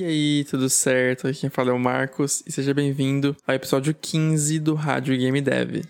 E aí, tudo certo? Aqui quem fala é o Marcos e seja bem-vindo ao episódio 15 do Rádio Game Dev.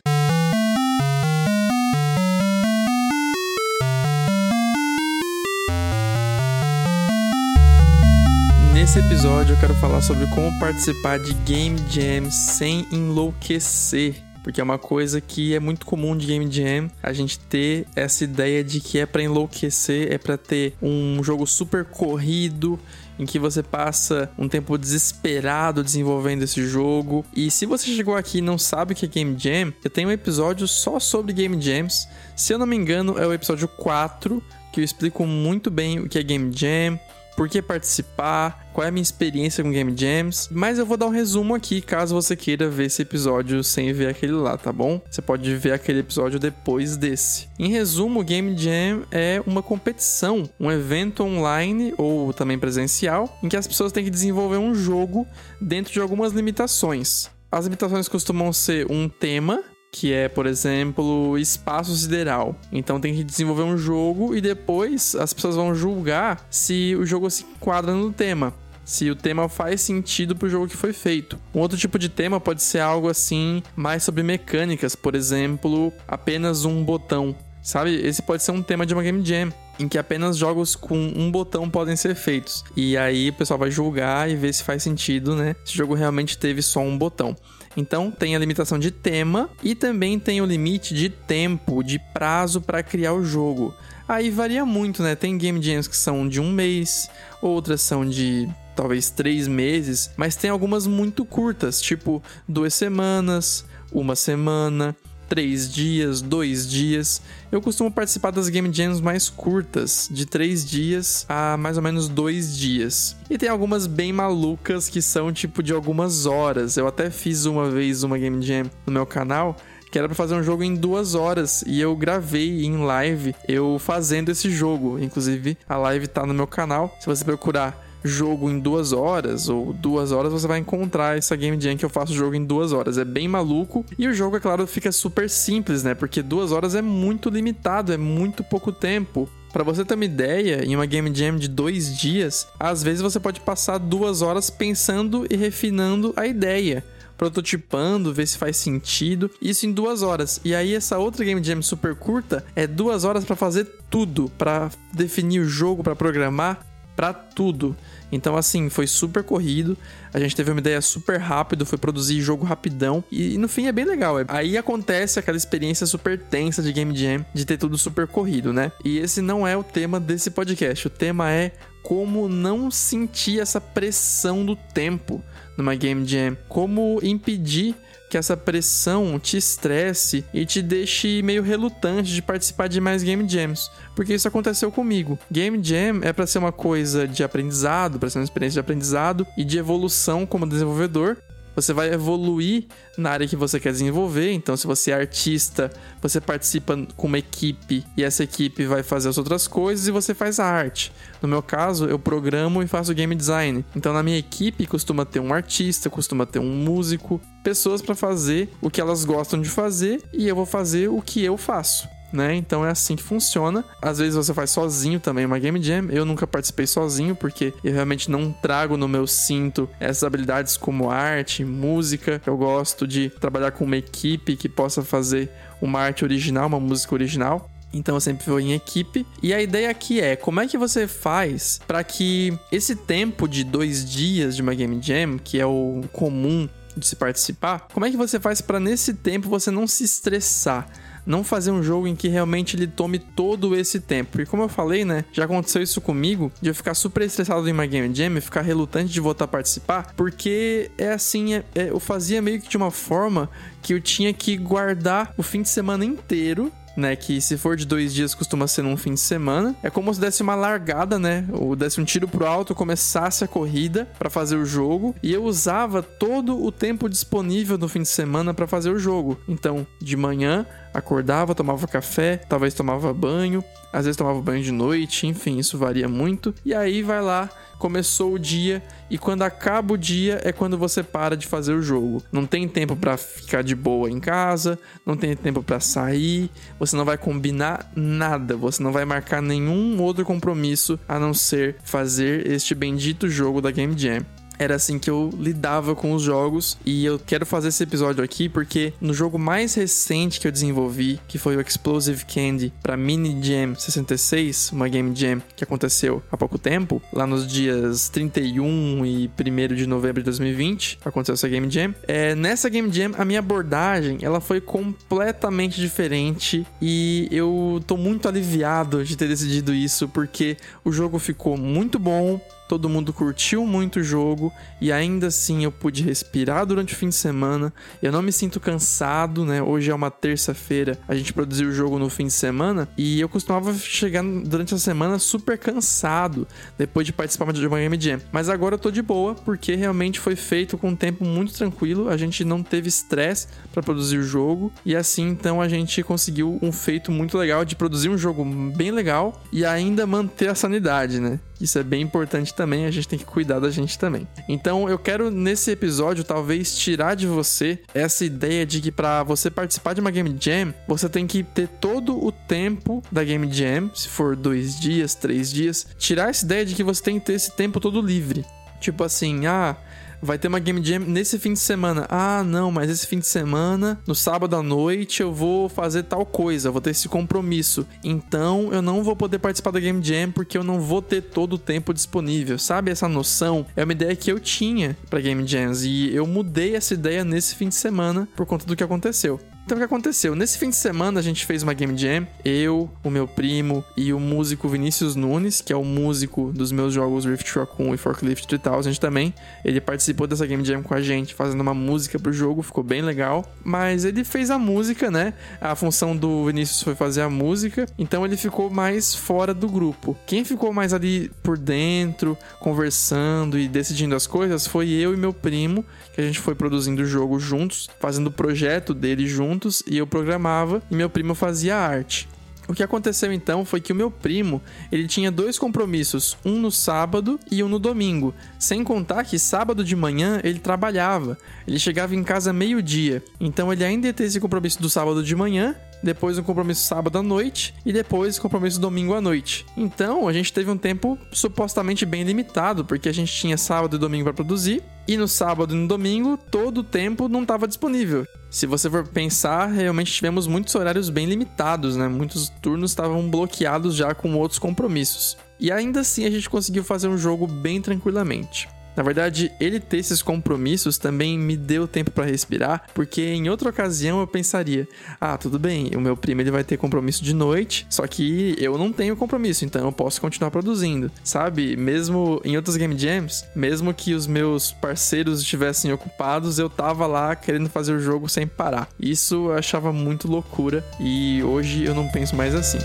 Nesse episódio eu quero falar sobre como participar de Game Jams sem enlouquecer porque é uma coisa que é muito comum de Game Jam, a gente ter essa ideia de que é para enlouquecer, é para ter um jogo super corrido em que você passa um tempo desesperado desenvolvendo esse jogo. E se você chegou aqui e não sabe o que é Game Jam, eu tenho um episódio só sobre Game Jams. Se eu não me engano, é o episódio 4, que eu explico muito bem o que é Game Jam, por que participar, qual é a minha experiência com Game Jams, mas eu vou dar um resumo aqui caso você queira ver esse episódio sem ver aquele lá, tá bom? Você pode ver aquele episódio depois desse. Em resumo, Game Jam é uma competição, um evento online ou também presencial, em que as pessoas têm que desenvolver um jogo dentro de algumas limitações. As limitações costumam ser um tema que é, por exemplo, espaço sideral. Então tem que desenvolver um jogo e depois as pessoas vão julgar se o jogo se enquadra no tema. Se o tema faz sentido pro jogo que foi feito. Um outro tipo de tema pode ser algo assim, mais sobre mecânicas, por exemplo, apenas um botão. Sabe? Esse pode ser um tema de uma game jam em que apenas jogos com um botão podem ser feitos. E aí o pessoal vai julgar e ver se faz sentido, né? Se o jogo realmente teve só um botão. Então tem a limitação de tema e também tem o limite de tempo, de prazo para criar o jogo. Aí varia muito, né? Tem game jams que são de um mês, outras são de talvez três meses, mas tem algumas muito curtas, tipo duas semanas, uma semana três dias, dois dias. Eu costumo participar das Game Jams mais curtas, de três dias a mais ou menos dois dias. E tem algumas bem malucas que são tipo de algumas horas. Eu até fiz uma vez uma Game Jam no meu canal que era para fazer um jogo em duas horas e eu gravei em live eu fazendo esse jogo. Inclusive, a live tá no meu canal. Se você procurar jogo em duas horas ou duas horas, você vai encontrar essa Game Jam que eu faço jogo em duas horas. É bem maluco. E o jogo, é claro, fica super simples, né? Porque duas horas é muito limitado, é muito pouco tempo. Para você ter uma ideia, em uma Game Jam de dois dias, às vezes você pode passar duas horas pensando e refinando a ideia prototipando, ver se faz sentido. Isso em duas horas. E aí essa outra game jam super curta é duas horas para fazer tudo, para definir o jogo, para programar para tudo. Então, assim, foi super corrido. A gente teve uma ideia super rápido, foi produzir jogo rapidão. E no fim é bem legal. Aí acontece aquela experiência super tensa de Game Jam, de ter tudo super corrido, né? E esse não é o tema desse podcast. O tema é como não sentir essa pressão do tempo numa Game Jam. Como impedir que essa pressão te estresse e te deixe meio relutante de participar de mais game jams, porque isso aconteceu comigo. Game jam é para ser uma coisa de aprendizado, para ser uma experiência de aprendizado e de evolução como desenvolvedor, você vai evoluir na área que você quer desenvolver. Então, se você é artista, você participa com uma equipe e essa equipe vai fazer as outras coisas e você faz a arte. No meu caso, eu programo e faço game design. Então, na minha equipe costuma ter um artista, costuma ter um músico, pessoas para fazer o que elas gostam de fazer e eu vou fazer o que eu faço né? Então é assim que funciona. Às vezes você faz sozinho também uma game jam. Eu nunca participei sozinho porque eu realmente não trago no meu cinto essas habilidades como arte, música. Eu gosto de trabalhar com uma equipe que possa fazer uma arte original, uma música original. Então eu sempre vou em equipe. E a ideia aqui é como é que você faz para que esse tempo de dois dias de uma game jam, que é o comum de se participar, como é que você faz para nesse tempo você não se estressar? Não fazer um jogo em que realmente ele tome todo esse tempo. E como eu falei, né, já aconteceu isso comigo, de eu ficar super estressado em uma Game Jam e ficar relutante de voltar a participar, porque é assim, é, é, eu fazia meio que de uma forma que eu tinha que guardar o fim de semana inteiro né? Que se for de dois dias costuma ser num fim de semana. É como se desse uma largada, né? Ou desse um tiro pro alto, começasse a corrida para fazer o jogo. E eu usava todo o tempo disponível no fim de semana para fazer o jogo. Então, de manhã acordava, tomava café, talvez tomava banho, às vezes tomava banho de noite, enfim, isso varia muito. E aí vai lá, começou o dia e quando acaba o dia é quando você para de fazer o jogo. Não tem tempo para ficar de boa em casa, não tem tempo para sair, você não vai combinar nada, você não vai marcar nenhum outro compromisso a não ser fazer este bendito jogo da Game Jam era assim que eu lidava com os jogos. E eu quero fazer esse episódio aqui porque no jogo mais recente que eu desenvolvi, que foi o Explosive Candy para Mini Jam 66, uma Game Jam que aconteceu há pouco tempo, lá nos dias 31 e 1 de novembro de 2020, aconteceu essa Game Jam. É, nessa Game Jam, a minha abordagem ela foi completamente diferente e eu tô muito aliviado de ter decidido isso porque o jogo ficou muito bom, todo mundo curtiu muito o jogo e ainda assim eu pude respirar durante o fim de semana. Eu não me sinto cansado, né? Hoje é uma terça-feira, a gente produziu o jogo no fim de semana e eu costumava chegar durante a semana super cansado depois de participar de uma Game Jam. Mas agora eu tô de boa porque realmente foi feito com um tempo muito tranquilo, a gente não teve estresse para produzir o jogo e assim então a gente conseguiu um feito muito legal de produzir um jogo bem legal e ainda manter a sanidade, né? Isso é bem importante também, a gente tem que cuidar da gente também. Então eu quero nesse episódio talvez tirar de você essa ideia de que para você participar de uma Game Jam, você tem que ter todo o tempo da Game Jam, se for dois dias, três dias, tirar essa ideia de que você tem que ter esse tempo todo livre. Tipo assim, ah, vai ter uma Game Jam nesse fim de semana. Ah, não, mas esse fim de semana, no sábado à noite, eu vou fazer tal coisa, vou ter esse compromisso. Então eu não vou poder participar da Game Jam porque eu não vou ter todo o tempo disponível. Sabe essa noção? É uma ideia que eu tinha para Game Jams e eu mudei essa ideia nesse fim de semana por conta do que aconteceu. Então o que aconteceu? Nesse fim de semana a gente fez uma game jam, eu, o meu primo e o músico Vinícius Nunes, que é o músico dos meus jogos Rift Raccoon e Forklift 3000 também. Ele participou dessa game jam com a gente, fazendo uma música pro jogo, ficou bem legal. Mas ele fez a música, né? A função do Vinícius foi fazer a música, então ele ficou mais fora do grupo. Quem ficou mais ali por dentro, conversando e decidindo as coisas foi eu e meu primo, que a gente foi produzindo o jogo juntos, fazendo o projeto dele juntos juntos e eu programava e meu primo fazia arte. O que aconteceu então foi que o meu primo, ele tinha dois compromissos, um no sábado e um no domingo, sem contar que sábado de manhã ele trabalhava. Ele chegava em casa meio-dia, então ele ainda ia ter esse compromisso do sábado de manhã depois um compromisso sábado à noite e depois um compromisso domingo à noite. Então a gente teve um tempo supostamente bem limitado, porque a gente tinha sábado e domingo para produzir, e no sábado e no domingo todo o tempo não estava disponível. Se você for pensar, realmente tivemos muitos horários bem limitados, né? Muitos turnos estavam bloqueados já com outros compromissos. E ainda assim a gente conseguiu fazer um jogo bem tranquilamente. Na verdade, ele ter esses compromissos também me deu tempo para respirar, porque em outra ocasião eu pensaria: ah, tudo bem, o meu primo ele vai ter compromisso de noite, só que eu não tenho compromisso, então eu posso continuar produzindo, sabe? Mesmo em outros game jams, mesmo que os meus parceiros estivessem ocupados, eu tava lá querendo fazer o jogo sem parar. Isso eu achava muito loucura e hoje eu não penso mais assim.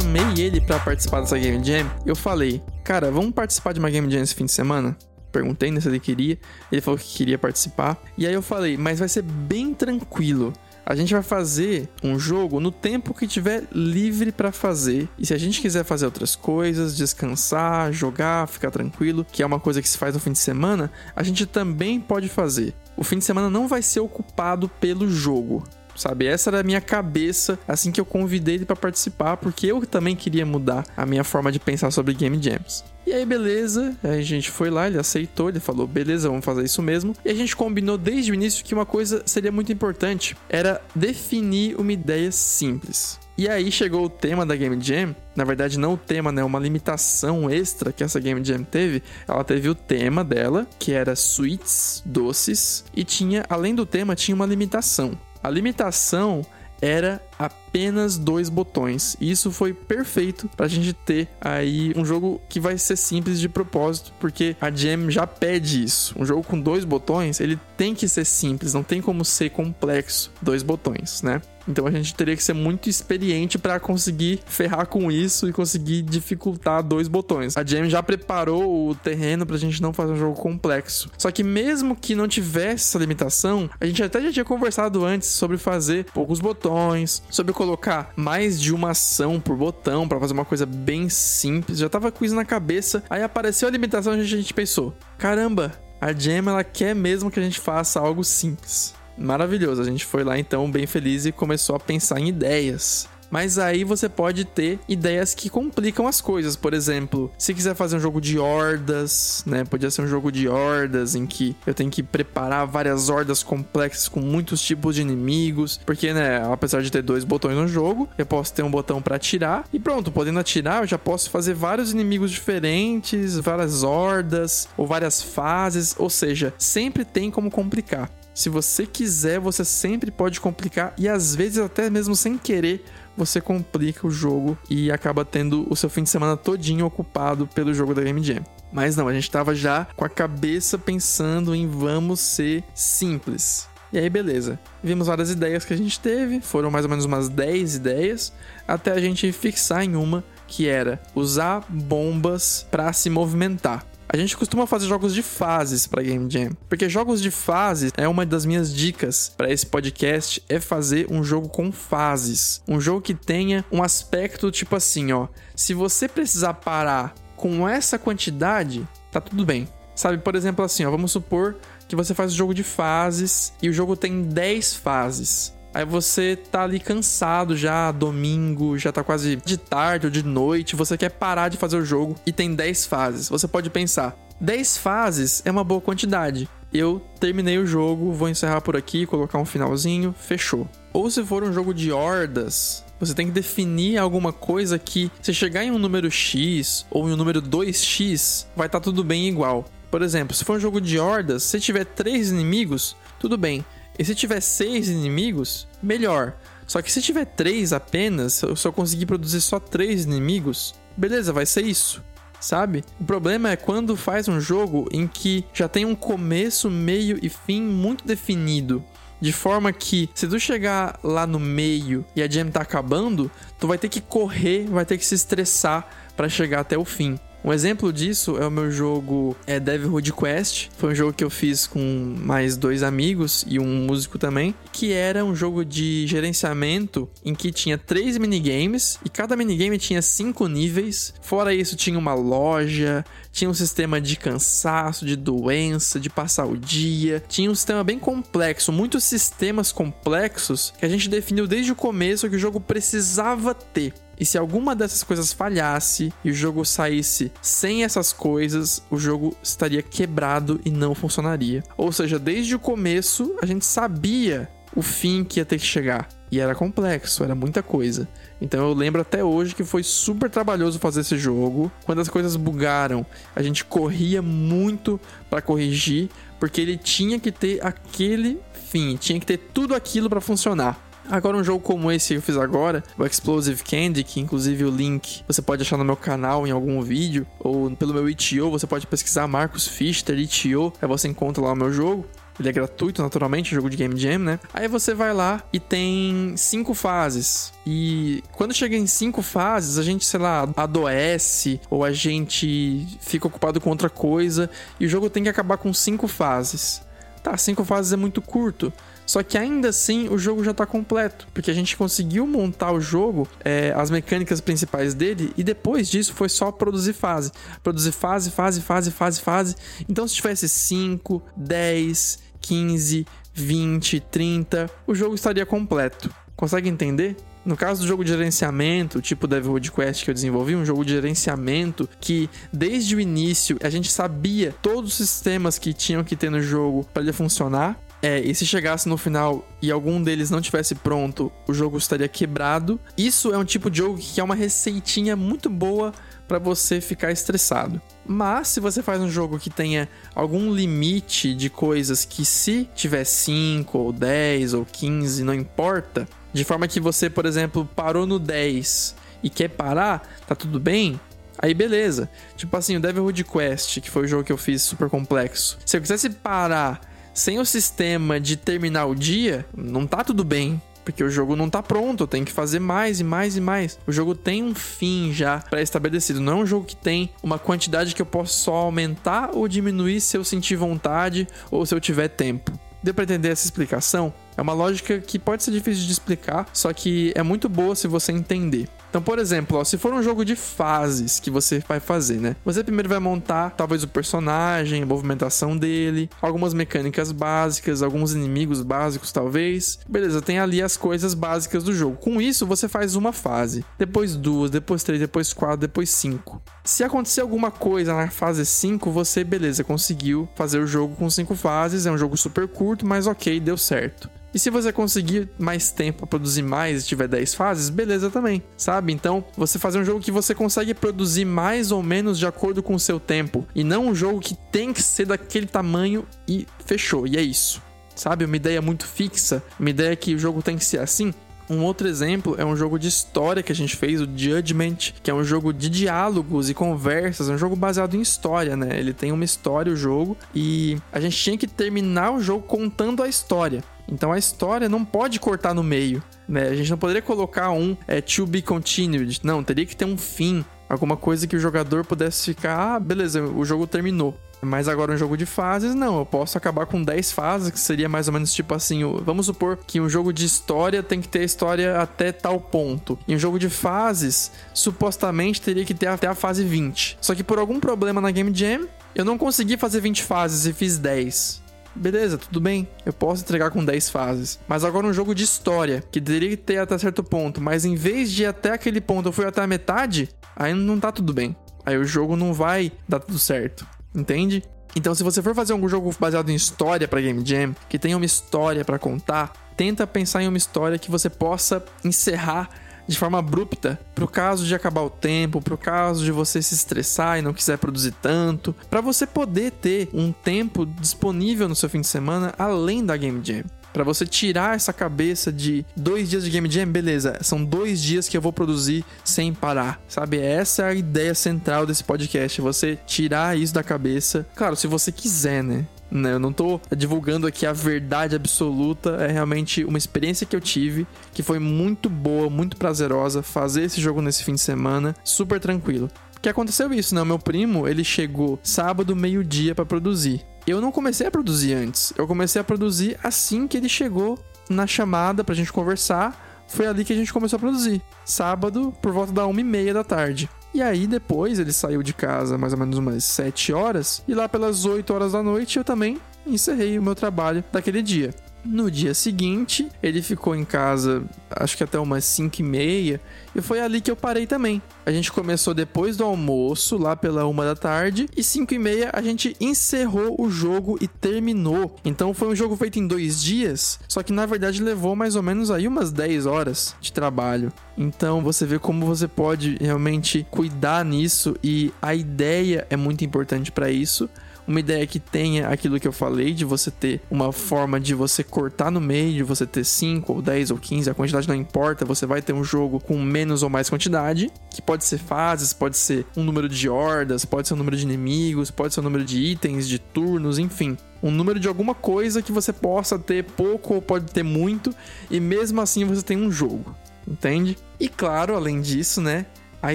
Chamei ele para participar dessa Game Jam, eu falei, cara, vamos participar de uma Game Jam esse fim de semana? Perguntei né, se ele queria, ele falou que queria participar. E aí eu falei, mas vai ser bem tranquilo. A gente vai fazer um jogo no tempo que tiver livre para fazer. E se a gente quiser fazer outras coisas, descansar, jogar, ficar tranquilo, que é uma coisa que se faz no fim de semana, a gente também pode fazer. O fim de semana não vai ser ocupado pelo jogo sabe? Essa era a minha cabeça assim que eu convidei ele para participar, porque eu também queria mudar a minha forma de pensar sobre game jams. E aí, beleza, a gente foi lá, ele aceitou, ele falou, beleza, vamos fazer isso mesmo. E a gente combinou desde o início que uma coisa seria muito importante, era definir uma ideia simples. E aí chegou o tema da Game Jam, na verdade não o tema, né, uma limitação extra que essa Game Jam teve. Ela teve o tema dela, que era sweets, doces, e tinha, além do tema, tinha uma limitação. A limitação era apenas dois botões. E isso foi perfeito pra gente ter aí um jogo que vai ser simples de propósito, porque a Jam já pede isso. Um jogo com dois botões, ele tem que ser simples, não tem como ser complexo. Dois botões, né? Então a gente teria que ser muito experiente para conseguir ferrar com isso e conseguir dificultar dois botões. A Jam já preparou o terreno pra gente não fazer um jogo complexo. Só que mesmo que não tivesse essa limitação, a gente até já tinha conversado antes sobre fazer poucos botões, sobre colocar mais de uma ação por botão para fazer uma coisa bem simples. Já tava com isso na cabeça. Aí apareceu a limitação e a gente pensou: caramba, a Jam ela quer mesmo que a gente faça algo simples. Maravilhoso, a gente foi lá então bem feliz e começou a pensar em ideias. Mas aí você pode ter ideias que complicam as coisas. Por exemplo, se quiser fazer um jogo de hordas, né? Podia ser um jogo de hordas em que eu tenho que preparar várias hordas complexas com muitos tipos de inimigos. Porque, né, apesar de ter dois botões no jogo, eu posso ter um botão para atirar. E pronto, podendo atirar, eu já posso fazer vários inimigos diferentes, várias hordas ou várias fases. Ou seja, sempre tem como complicar. Se você quiser, você sempre pode complicar e às vezes até mesmo sem querer você complica o jogo e acaba tendo o seu fim de semana todinho ocupado pelo jogo da Game Jam. Mas não, a gente tava já com a cabeça pensando em vamos ser simples. E aí, beleza. Vimos várias ideias que a gente teve, foram mais ou menos umas 10 ideias, até a gente fixar em uma que era usar bombas para se movimentar. A gente costuma fazer jogos de fases para Game Jam, porque jogos de fases é uma das minhas dicas para esse podcast é fazer um jogo com fases, um jogo que tenha um aspecto tipo assim, ó, se você precisar parar com essa quantidade, tá tudo bem. Sabe, por exemplo, assim, ó, vamos supor que você faz um jogo de fases e o jogo tem 10 fases. Aí você tá ali cansado já, domingo, já tá quase de tarde ou de noite, você quer parar de fazer o jogo e tem 10 fases. Você pode pensar, 10 fases é uma boa quantidade. Eu terminei o jogo, vou encerrar por aqui, colocar um finalzinho, fechou. Ou se for um jogo de hordas, você tem que definir alguma coisa que, se chegar em um número X ou em um número 2x, vai estar tá tudo bem igual. Por exemplo, se for um jogo de hordas, se tiver três inimigos, tudo bem. E se tiver seis inimigos, melhor. Só que se tiver três apenas, eu só conseguir produzir só três inimigos, beleza, vai ser isso. Sabe? O problema é quando faz um jogo em que já tem um começo, meio e fim muito definido. De forma que, se tu chegar lá no meio e a jam tá acabando, tu vai ter que correr, vai ter que se estressar para chegar até o fim. Um exemplo disso é o meu jogo é Devilhood Quest. Foi um jogo que eu fiz com mais dois amigos e um músico também, que era um jogo de gerenciamento em que tinha três minigames e cada minigame tinha cinco níveis. Fora isso, tinha uma loja, tinha um sistema de cansaço, de doença, de passar o dia. Tinha um sistema bem complexo, muitos sistemas complexos que a gente definiu desde o começo que o jogo precisava ter. E se alguma dessas coisas falhasse e o jogo saísse sem essas coisas, o jogo estaria quebrado e não funcionaria. Ou seja, desde o começo a gente sabia o fim que ia ter que chegar. E era complexo, era muita coisa. Então eu lembro até hoje que foi super trabalhoso fazer esse jogo. Quando as coisas bugaram, a gente corria muito para corrigir, porque ele tinha que ter aquele fim, tinha que ter tudo aquilo para funcionar. Agora, um jogo como esse que eu fiz agora, o Explosive Candy, que inclusive o link você pode achar no meu canal em algum vídeo, ou pelo meu itch.io, você pode pesquisar Marcos Fichter, itch.io, aí você encontra lá o meu jogo. Ele é gratuito, naturalmente, jogo de Game Jam, né? Aí você vai lá e tem cinco fases. E quando chega em cinco fases, a gente, sei lá, adoece ou a gente fica ocupado com outra coisa e o jogo tem que acabar com cinco fases. Tá, cinco fases é muito curto. Só que ainda assim o jogo já está completo, porque a gente conseguiu montar o jogo, é, as mecânicas principais dele, e depois disso foi só produzir fase. Produzir fase, fase, fase, fase, fase. Então se tivesse 5, 10, 15, 20, 30, o jogo estaria completo. Consegue entender? No caso do jogo de gerenciamento, tipo Devilwood Quest que eu desenvolvi, um jogo de gerenciamento que desde o início a gente sabia todos os sistemas que tinham que ter no jogo para ele funcionar. É, e se chegasse no final e algum deles não tivesse pronto, o jogo estaria quebrado. Isso é um tipo de jogo que é uma receitinha muito boa para você ficar estressado. Mas se você faz um jogo que tenha algum limite de coisas que se tiver 5 ou 10 ou 15, não importa, De forma que você, por exemplo, parou no 10 e quer parar, tá tudo bem? Aí beleza. Tipo assim, o Devilhood Quest, que foi o jogo que eu fiz super complexo. Se eu quisesse parar sem o sistema de terminar o dia, não tá tudo bem. Porque o jogo não tá pronto, tenho que fazer mais e mais e mais. O jogo tem um fim já pré-estabelecido. Não é um jogo que tem uma quantidade que eu posso só aumentar ou diminuir se eu sentir vontade ou se eu tiver tempo. Deu pra entender essa explicação? É uma lógica que pode ser difícil de explicar, só que é muito boa se você entender. Então, por exemplo, ó, se for um jogo de fases que você vai fazer, né? Você primeiro vai montar talvez o personagem, a movimentação dele, algumas mecânicas básicas, alguns inimigos básicos talvez. Beleza, tem ali as coisas básicas do jogo. Com isso, você faz uma fase, depois duas, depois três, depois quatro, depois cinco. Se acontecer alguma coisa na fase 5, você, beleza, conseguiu fazer o jogo com cinco fases. É um jogo super curto, mas ok, deu certo. E se você conseguir mais tempo para produzir mais e tiver 10 fases, beleza também, sabe? Então, você fazer um jogo que você consegue produzir mais ou menos de acordo com o seu tempo e não um jogo que tem que ser daquele tamanho e fechou, e é isso. Sabe? Uma ideia muito fixa, uma ideia que o jogo tem que ser assim, um outro exemplo é um jogo de história que a gente fez, o Judgment, que é um jogo de diálogos e conversas, é um jogo baseado em história, né? Ele tem uma história, o jogo, e a gente tinha que terminar o jogo contando a história. Então a história não pode cortar no meio, né? A gente não poderia colocar um é, to be continued. Não, teria que ter um fim. Alguma coisa que o jogador pudesse ficar, ah, beleza, o jogo terminou. Mas agora um jogo de fases, não. Eu posso acabar com 10 fases, que seria mais ou menos tipo assim: vamos supor que um jogo de história tem que ter história até tal ponto. E um jogo de fases, supostamente teria que ter até a fase 20. Só que por algum problema na Game Jam, eu não consegui fazer 20 fases e fiz 10 beleza, tudo bem, eu posso entregar com 10 fases. Mas agora um jogo de história, que que ter até certo ponto, mas em vez de ir até aquele ponto eu fui até a metade, aí não tá tudo bem. Aí o jogo não vai dar tudo certo, entende? Então, se você for fazer um jogo baseado em história para Game Jam, que tenha uma história para contar, tenta pensar em uma história que você possa encerrar de forma abrupta, pro caso de acabar o tempo, pro caso de você se estressar e não quiser produzir tanto, para você poder ter um tempo disponível no seu fim de semana além da Game Jam. Para você tirar essa cabeça de dois dias de Game Jam, beleza, são dois dias que eu vou produzir sem parar, sabe? Essa é a ideia central desse podcast, você tirar isso da cabeça. Claro, se você quiser, né? Né? Eu não tô divulgando aqui a verdade absoluta, é realmente uma experiência que eu tive, que foi muito boa, muito prazerosa fazer esse jogo nesse fim de semana, super tranquilo. Que aconteceu isso, né? O meu primo, ele chegou sábado meio-dia para produzir. Eu não comecei a produzir antes. Eu comecei a produzir assim que ele chegou na chamada pra gente conversar. Foi ali que a gente começou a produzir. Sábado, por volta da uma e meia da tarde. E aí depois ele saiu de casa mais ou menos umas 7 horas. E lá pelas 8 horas da noite eu também encerrei o meu trabalho daquele dia. No dia seguinte, ele ficou em casa, acho que até umas 5 e meia, e foi ali que eu parei também. A gente começou depois do almoço, lá pela uma da tarde, e 5 e meia a gente encerrou o jogo e terminou. Então foi um jogo feito em dois dias, só que na verdade levou mais ou menos aí umas 10 horas de trabalho. Então você vê como você pode realmente cuidar nisso e a ideia é muito importante para isso uma ideia que tenha aquilo que eu falei, de você ter uma forma de você cortar no meio, de você ter 5 ou 10 ou 15, a quantidade não importa, você vai ter um jogo com menos ou mais quantidade, que pode ser fases, pode ser um número de hordas, pode ser um número de inimigos, pode ser um número de itens, de turnos, enfim um número de alguma coisa que você possa ter pouco ou pode ter muito, e mesmo assim você tem um jogo, entende? E claro, além disso, né, a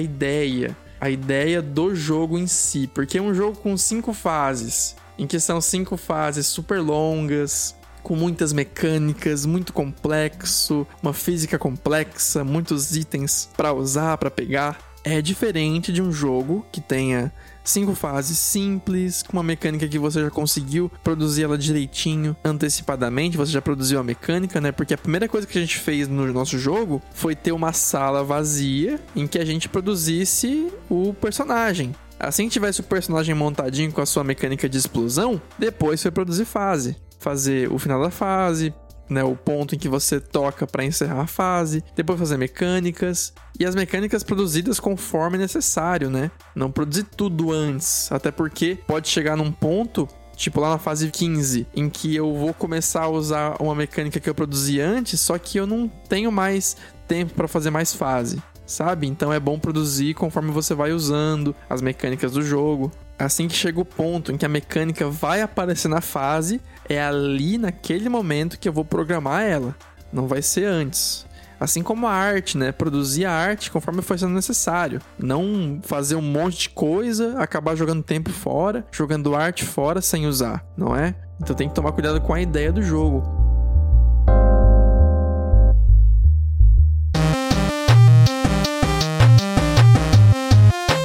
ideia a ideia do jogo em si, porque é um jogo com cinco fases, em que são cinco fases super longas, com muitas mecânicas, muito complexo, uma física complexa, muitos itens para usar, para pegar. É diferente de um jogo que tenha cinco fases simples, com uma mecânica que você já conseguiu produzir ela direitinho, antecipadamente, você já produziu a mecânica, né? Porque a primeira coisa que a gente fez no nosso jogo foi ter uma sala vazia em que a gente produzisse o personagem. Assim que tivesse o personagem montadinho com a sua mecânica de explosão, depois foi produzir fase. Fazer o final da fase, né, o ponto em que você toca para encerrar a fase, depois fazer mecânicas e as mecânicas produzidas conforme necessário, né? Não produzir tudo antes, até porque pode chegar num ponto tipo lá na fase 15, em que eu vou começar a usar uma mecânica que eu produzi antes, só que eu não tenho mais tempo para fazer mais fase, sabe? Então é bom produzir conforme você vai usando as mecânicas do jogo. Assim que chega o ponto em que a mecânica vai aparecer na fase, é ali naquele momento que eu vou programar ela. Não vai ser antes. Assim como a arte, né? Produzir a arte conforme for sendo necessário. Não fazer um monte de coisa, acabar jogando tempo fora, jogando arte fora sem usar, não é? Então tem que tomar cuidado com a ideia do jogo.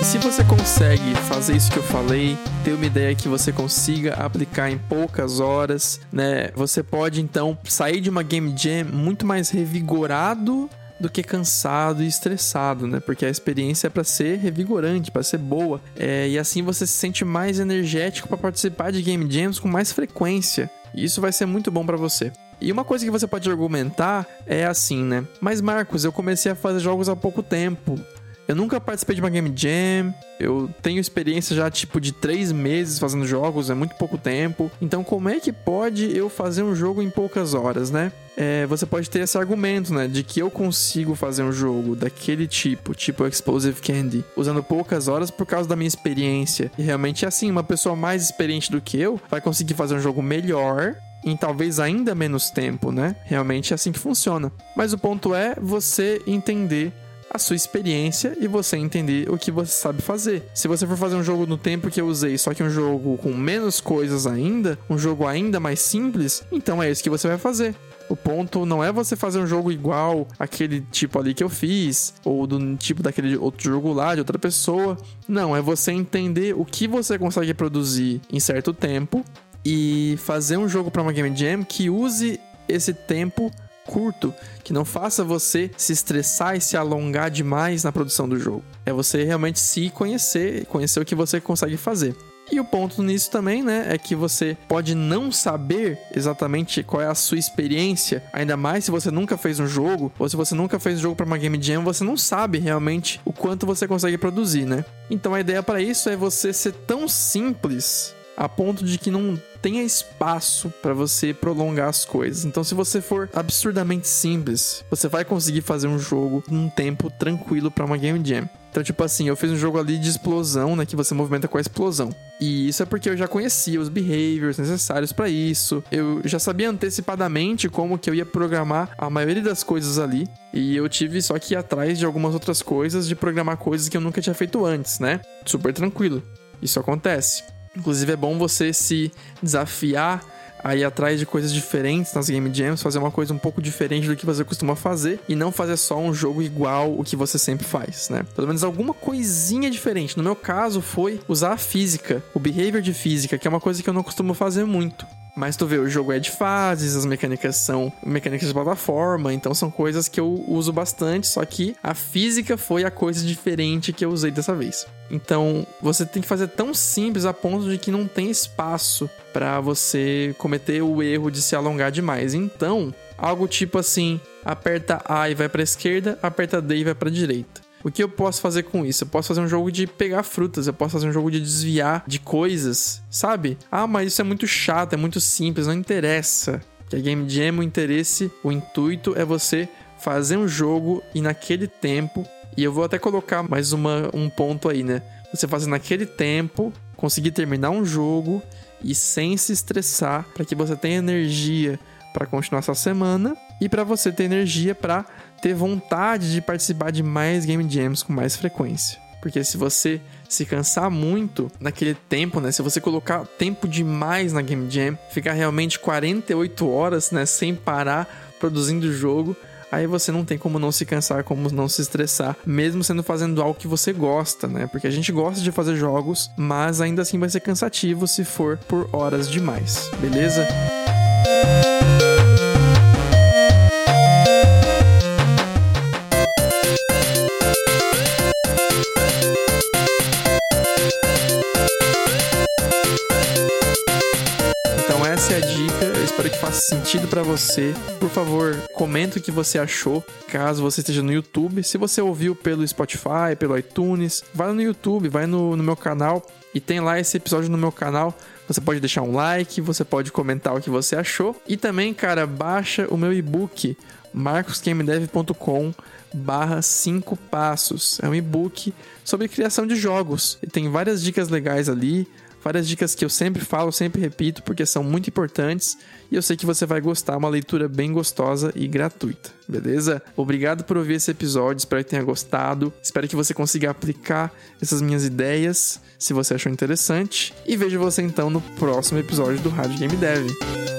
se você consegue fazer isso que eu falei, ter uma ideia que você consiga aplicar em poucas horas, né? Você pode então sair de uma game jam muito mais revigorado do que cansado e estressado, né? Porque a experiência é para ser revigorante, para ser boa. É, e assim você se sente mais energético para participar de game jams com mais frequência. E isso vai ser muito bom para você. E uma coisa que você pode argumentar é assim, né? Mas Marcos, eu comecei a fazer jogos há pouco tempo. Eu nunca participei de uma Game Jam. Eu tenho experiência já, tipo, de três meses fazendo jogos, é muito pouco tempo. Então, como é que pode eu fazer um jogo em poucas horas, né? É, você pode ter esse argumento, né? De que eu consigo fazer um jogo daquele tipo, tipo Explosive Candy, usando poucas horas por causa da minha experiência. E realmente é assim, uma pessoa mais experiente do que eu vai conseguir fazer um jogo melhor em talvez ainda menos tempo, né? Realmente é assim que funciona. Mas o ponto é você entender a sua experiência e você entender o que você sabe fazer. Se você for fazer um jogo no tempo que eu usei, só que um jogo com menos coisas ainda, um jogo ainda mais simples, então é isso que você vai fazer. O ponto não é você fazer um jogo igual aquele tipo ali que eu fiz, ou do tipo daquele outro jogo lá de outra pessoa. Não, é você entender o que você consegue produzir em certo tempo e fazer um jogo para uma game jam que use esse tempo curto que não faça você se estressar e se alongar demais na produção do jogo. É você realmente se conhecer, conhecer o que você consegue fazer. E o ponto nisso também, né, é que você pode não saber exatamente qual é a sua experiência, ainda mais se você nunca fez um jogo, ou se você nunca fez um jogo para uma game jam, você não sabe realmente o quanto você consegue produzir, né? Então a ideia para isso é você ser tão simples a ponto de que não tenha espaço para você prolongar as coisas. Então, se você for absurdamente simples, você vai conseguir fazer um jogo num tempo tranquilo para uma game jam. Então, tipo assim, eu fiz um jogo ali de explosão, né? Que você movimenta com a explosão. E isso é porque eu já conhecia os behaviors necessários para isso. Eu já sabia antecipadamente como que eu ia programar a maioria das coisas ali. E eu tive só que ir atrás de algumas outras coisas, de programar coisas que eu nunca tinha feito antes, né? Super tranquilo. Isso acontece. Inclusive é bom você se desafiar a ir atrás de coisas diferentes nas game jams, fazer uma coisa um pouco diferente do que você costuma fazer e não fazer só um jogo igual o que você sempre faz, né? Pelo menos alguma coisinha diferente. No meu caso foi usar a física, o behavior de física, que é uma coisa que eu não costumo fazer muito. Mas tu vê, o jogo é de fases, as mecânicas são mecânicas de plataforma, então são coisas que eu uso bastante, só que a física foi a coisa diferente que eu usei dessa vez. Então, você tem que fazer tão simples a ponto de que não tem espaço para você cometer o erro de se alongar demais. Então, algo tipo assim, aperta A e vai para esquerda, aperta D e vai para direita. O que eu posso fazer com isso? Eu posso fazer um jogo de pegar frutas, eu posso fazer um jogo de desviar de coisas, sabe? Ah, mas isso é muito chato, é muito simples, não interessa. Que a Game Jam, o interesse, o intuito é você fazer um jogo e naquele tempo. E eu vou até colocar mais uma, um ponto aí, né? Você fazer naquele tempo, conseguir terminar um jogo e sem se estressar, para que você tenha energia para continuar essa semana e para você ter energia para ter vontade de participar de mais game jams com mais frequência. Porque se você se cansar muito naquele tempo, né? Se você colocar tempo demais na game jam, ficar realmente 48 horas, né, sem parar produzindo o jogo, aí você não tem como não se cansar, como não se estressar, mesmo sendo fazendo algo que você gosta, né? Porque a gente gosta de fazer jogos, mas ainda assim vai ser cansativo se for por horas demais, beleza? faça sentido para você, por favor, comenta o que você achou, caso você esteja no YouTube. Se você ouviu pelo Spotify, pelo iTunes, vai no YouTube, vai no, no meu canal e tem lá esse episódio no meu canal Você pode deixar um like, você pode comentar o que você achou. E também, cara, baixa o meu e-book marcosgamedev.com barra 5 passos. É um e-book sobre criação de jogos. E tem várias dicas legais ali, várias dicas que eu sempre falo, sempre repito, porque são muito importantes e eu sei que você vai gostar, uma leitura bem gostosa e gratuita, beleza? Obrigado por ouvir esse episódio, espero que tenha gostado, espero que você consiga aplicar essas minhas ideias, se você achou interessante, e vejo você então no próximo episódio do Rádio Game Dev.